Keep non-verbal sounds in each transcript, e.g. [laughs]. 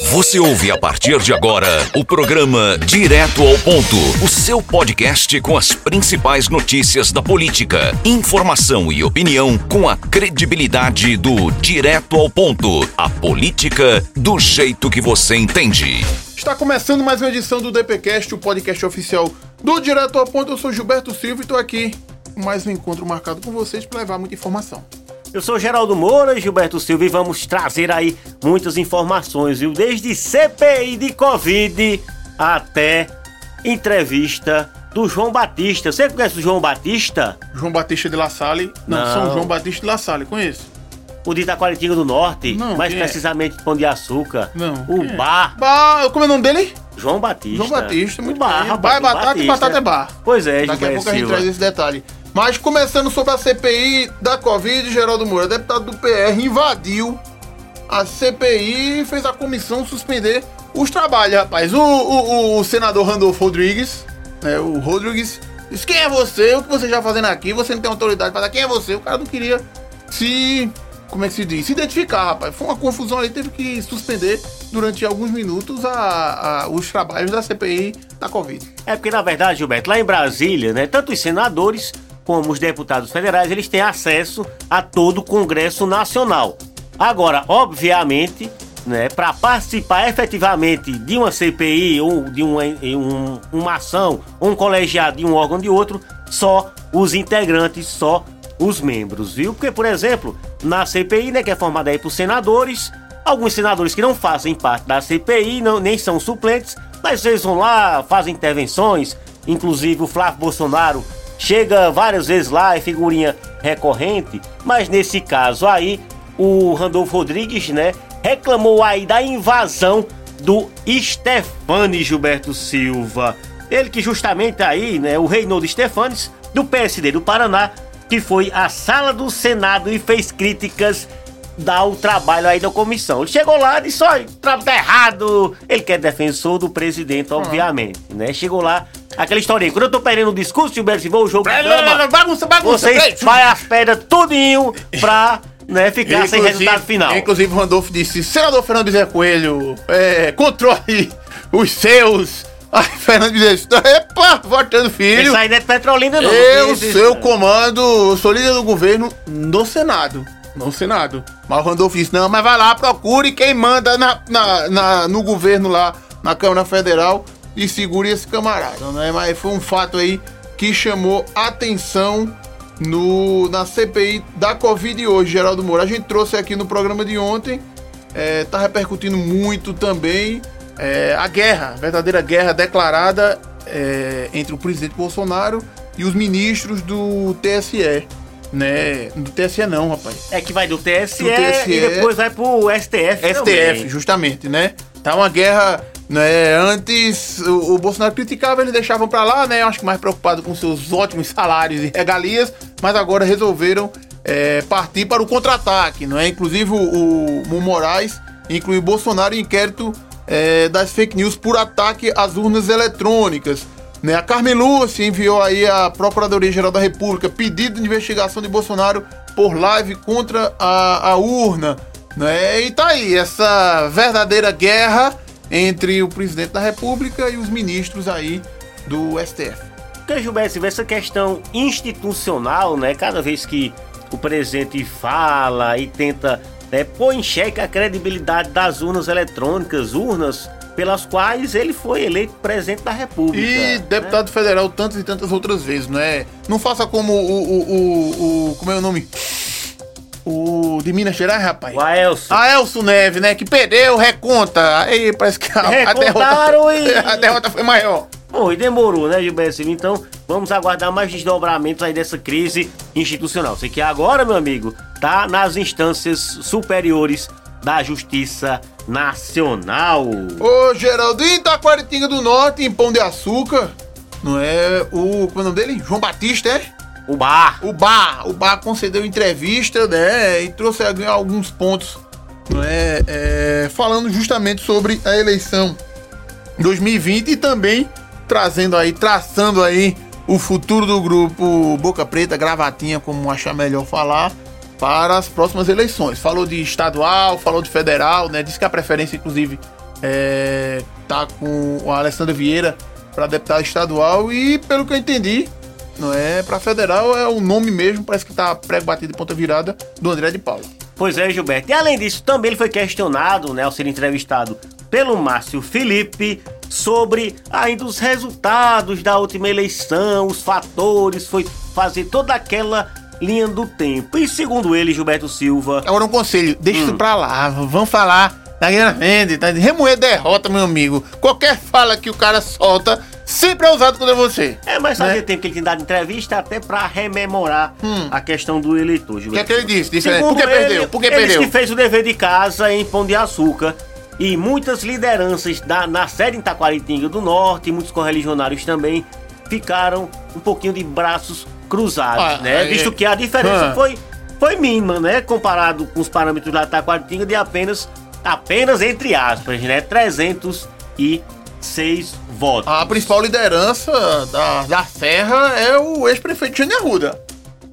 Você ouve a partir de agora o programa Direto ao Ponto, o seu podcast com as principais notícias da política, informação e opinião com a credibilidade do Direto ao Ponto, a política do jeito que você entende. Está começando mais uma edição do DPcast, o podcast oficial do Direto ao Ponto. Eu sou Gilberto Silva e estou aqui mais um encontro marcado com vocês para levar muita informação. Eu sou Geraldo Moura e Gilberto Silva e vamos trazer aí muitas informações, viu? Desde CPI de Covid até entrevista do João Batista. Você conhece o João Batista? João Batista de La Salle. Não, Não. São João Batista de La Salle, conheço. O de Itaquaritinga do Norte, Não, mais quem é? precisamente Pão de Açúcar. Não. O quem é? Bar Bar, como é o nome dele? João Batista. João Batista, muito o bar, bem. Bar é batata e Batista. batata é bar. Pois é, Daqui a pouco a gente Silva. traz esse detalhe. Mas começando sobre a CPI da Covid, Geraldo Moura, deputado do PR, invadiu a CPI e fez a comissão suspender os trabalhos, rapaz. O, o- o senador Randolfo Rodrigues, né, o Rodrigues, disse: Quem é você? O que você já fazendo aqui? Você não tem autoridade para dar. Quem é você? O cara não queria se. Como é que se diz? Se identificar, rapaz. Foi uma confusão ali, teve que suspender durante alguns minutos a- a- os trabalhos da CPI da Covid. É porque, na verdade, Gilberto, lá em Brasília, né, tanto os senadores como os deputados federais, eles têm acesso a todo o Congresso Nacional. Agora, obviamente, né, para participar efetivamente de uma CPI ou de uma, um- uma ação, um colegiado de um órgão de outro, só os integrantes, só os membros, viu? Porque, por exemplo, na CPI, né, que é formada aí por senadores, alguns senadores que não fazem parte da CPI, não, nem são suplentes, mas eles vão lá, fazem intervenções, inclusive o Flávio Bolsonaro chega várias vezes lá, é figurinha recorrente, mas nesse caso aí, o Randolfo Rodrigues, né, reclamou aí da invasão do Stefani Gilberto Silva. Ele que justamente aí, né, o Reinaldo Stefanes, do PSD do Paraná, que foi à sala do Senado e fez críticas ao trabalho aí da comissão. Ele chegou lá e disse, olha, o trabalho tá errado. Ele que é defensor do presidente, obviamente, né? Chegou lá, aquela historinha. Quando eu tô perdendo o discurso, Gilberto Silva, o jogo Bagunça, bagunça. você peraí. espalha as pedras tudinho pra né, ficar sem resultado final. Inclusive, o Randolfo disse: Senador Fernando Bezerra Coelho, é, controle os seus. Aí, [laughs] Fernando Bezerra disse: Epa, votando filho. Isso aí não é Petrolina, não. Eu, seu comando, eu sou líder do governo no Senado. No Senado. Mas o Randolfo disse: não, mas vai lá, procure quem manda na, na- na- no governo lá, na Câmara Federal, e segure esse camarada, né? Mas foi um fato aí que chamou atenção no, na CPI da Covid hoje, Geraldo Moura. A gente trouxe aqui no programa de ontem, é, tá repercutindo muito também é, a guerra, a verdadeira guerra declarada é, entre o presidente Bolsonaro e os ministros do TSE. Né? Do TSE não, rapaz. É que vai do TSE, Do TSE. e depois vai pro STF. STF, também. justamente, né? Tá uma guerra, né? Antes o, o Bolsonaro criticava, eles deixavam pra lá, né? Eu acho que mais preocupado com seus ótimos salários e regalias, mas agora resolveram é, partir para o contra-ataque, não é? Inclusive o, o, o Moraes incluiu Bolsonaro em inquérito é, das fake news por ataque às urnas eletrônicas. Né? A Carmen Lúcia enviou aí à Procuradoria-Geral da República pedido de investigação de Bolsonaro por live contra a, a urna. Né? E tá aí, essa verdadeira guerra entre o presidente da República e os ministros aí do STF. Porque, Gilberto, essa questão institucional, né? Cada vez que o presidente fala e tenta né, pôr em xeque a credibilidade das urnas eletrônicas, urnas pelas quais ele foi eleito presidente da República. E né? deputado federal tantas e tantas outras vezes, não é? Não faça como o, o, o, o- como é o nome? O de Minas Gerais, rapaz. O Aelson. A Elcio Neves, né? Que perdeu, reconta. Aí parece que a, a derrota, e- [laughs] a derrota foi maior. Bom, e demorou, né, Gilberto Silva? Então, vamos aguardar mais desdobramentos aí dessa crise institucional. Sei que agora, meu amigo, tá nas instâncias superiores da Justiça Nacional. Ô, Geraldo, em Itaquaritinga do Norte, em Pão de Açúcar, não é o. Como é o nome dele? João Batista, é? O bar. O Bar, o Bar concedeu entrevista, né? E trouxe alguns pontos, não é? É, falando justamente sobre a eleição 2020 e também trazendo aí, traçando aí o futuro do grupo Boca Preta, Gravatinha, como achar melhor falar, para as próximas eleições. Falou de estadual, falou de federal, né? Disse que a preferência, inclusive, é, tá com a Alessandra Vieira para deputada estadual e, pelo que eu entendi, não é para federal, é o nome mesmo, parece que tá prego batido de ponta virada do André de Paula. Pois é, Gilberto. E além disso, também ele foi questionado, né, ao ser entrevistado pelo Márcio Felipe sobre ainda os resultados da última eleição, os fatores, foi fazer toda aquela linha do tempo. E segundo ele, Gilberto Silva. Agora um conselho, deixa hum. isso pra lá, vamos falar da Guerra Vende, tá? Remoer derrota, meu amigo. Qualquer fala que o cara solta sempre é usado contra você. É, mas fazia né? tempo que ele tinha dado entrevista até pra rememorar hum. a questão do eleitor. O que é que ele disse? disse Por que ele, perdeu? Por que ele perdeu? Ele que fez o dever de casa em Pão de Açúcar. E muitas lideranças da, na sede em Taquaritinga do Norte, muitos correligionários também, ficaram um pouquinho de braços cruzados, ah, né? Visto que a diferença ah. foi, foi mínima, né? Comparado com os parâmetros da Taquaritinga de apenas, apenas entre aspas, né? 300 e seis votos. A principal liderança da, da Serra é o ex-prefeito Jânio Arruda.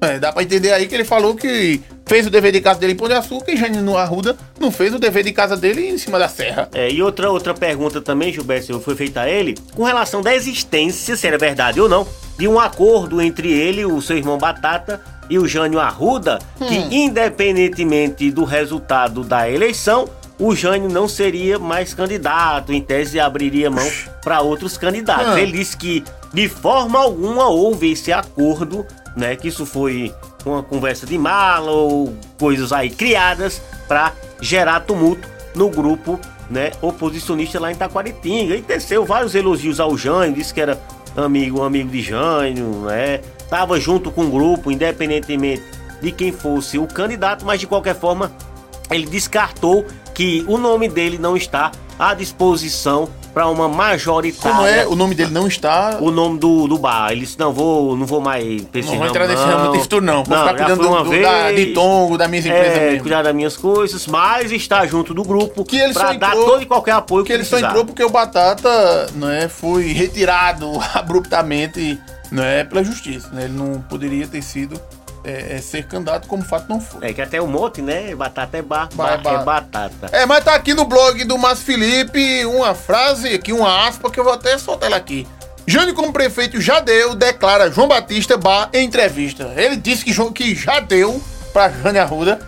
É, dá pra entender aí que ele falou que fez o dever de casa dele em Pão de Açúcar e Jânio Arruda não fez o dever de casa dele em cima da serra. É, e outra, outra pergunta também, Gilberto, foi feita a ele, com relação da existência, se era verdade ou não, de um acordo entre ele, o seu irmão Batata e o Jânio Arruda, hum. que independentemente do resultado da eleição, o Jânio não seria mais candidato, em tese abriria mão para outros candidatos. Ah. Ele disse que de forma alguma houve esse acordo, né? Que isso foi uma conversa de mala ou coisas aí criadas para gerar tumulto no grupo, né, oposicionista lá em Taquaritinga. E teceu vários elogios ao Jânio, disse que era amigo, amigo de Jânio, né? Tava junto com o grupo, independentemente de quem fosse o candidato, mas de qualquer forma ele descartou que o nome dele não está à disposição para uma majoritária. Como é? O nome dele não está. O nome do, do bar. Ele disse: não vou, não vou mais pra Não vou entrar nesse ramo de futuro, não. Vou não, ficar cuidando do, do, da, de tongo, da minha empresa é, mesmo. cuidar das minhas coisas, mas está junto do grupo que ele pra dar todo e qualquer apoio que, que ele precisar. só entrou porque o Batata não é, foi retirado [laughs] abruptamente não é, pela justiça. Né? Ele não poderia ter sido é, é, ser candidato, como fato não foi. É que até o mote, né? Batata é bar, bar, bar, é batata. É, mas tá aqui no blog do Márcio Felipe uma frase, aqui uma aspa, que eu vou até soltar ela aqui. Jânio, como prefeito, já deu, declara João Batista Bar em entrevista. Ele disse que, João, que já deu pra Jânio Arruda.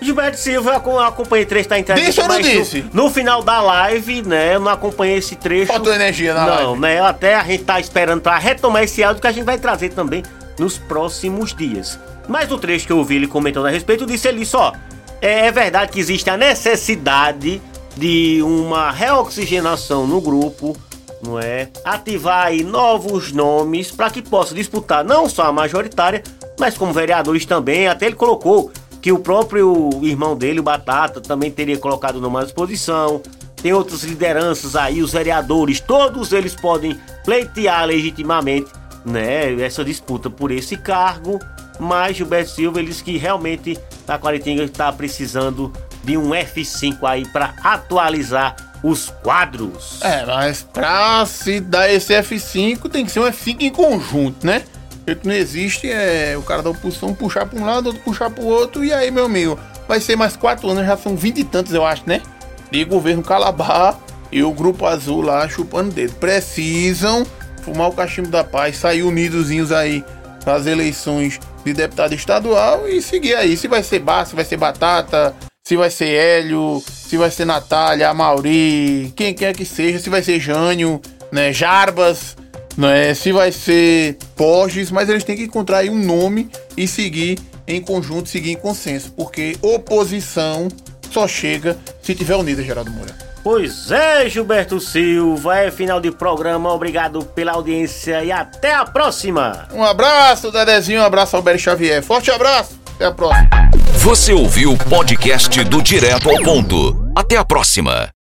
Gilberto Silva, eu acompanhei trecho da entrevista. Disse ou não disse? No, no, final da live, né, eu não acompanhei esse trecho. Faltou energia na não, live. Não, né, até a gente tá esperando pra retomar esse áudio que a gente vai trazer também nos próximos dias. Mas no trecho que eu ouvi ele comentando a respeito, disse ele só: é, é verdade que existe a necessidade de uma reoxigenação no grupo, não é? Ativar aí novos nomes para que possa disputar não só a majoritária, mas como vereadores também. Até ele colocou que o próprio irmão dele, o Batata, também teria colocado numa disposição. Tem outras lideranças aí, os vereadores, todos eles podem pleitear legitimamente, né, essa disputa por esse cargo mas Gilberto Silva ele disse que realmente Taquaritinga está precisando de um F5 aí para atualizar os quadros. É, mas para se dar esse F5 tem que ser um F5 em conjunto, né? O que não existe é o cara da oposição puxar para um lado, outro puxar para o outro, e aí, meu amigo, vai ser mais quatro anos, já são vinte e tantos, eu acho, né? De governo Calabar e o Grupo Azul lá chupando dedo. Precisam fumar o cachimbo da paz, sair unidozinhos aí as eleições de deputado estadual e seguir aí. Se vai ser Bar, se vai ser Batata, se vai ser Hélio, se vai ser Natália, Mauri, quem quer que seja, se vai ser Jânio, né, Jarbas, né, se vai ser Porges, mas eles têm que encontrar aí um nome e seguir em conjunto, seguir em consenso, porque oposição só chega se tiver unida, Geraldo Moura. Pois é, Gilberto Silva, é final de programa. Obrigado pela audiência e até a próxima. Um abraço, Dedezinho, um abraço ao Beri Xavier. Forte abraço, até a próxima. Você ouviu o podcast do Direto ao Ponto. Até a próxima.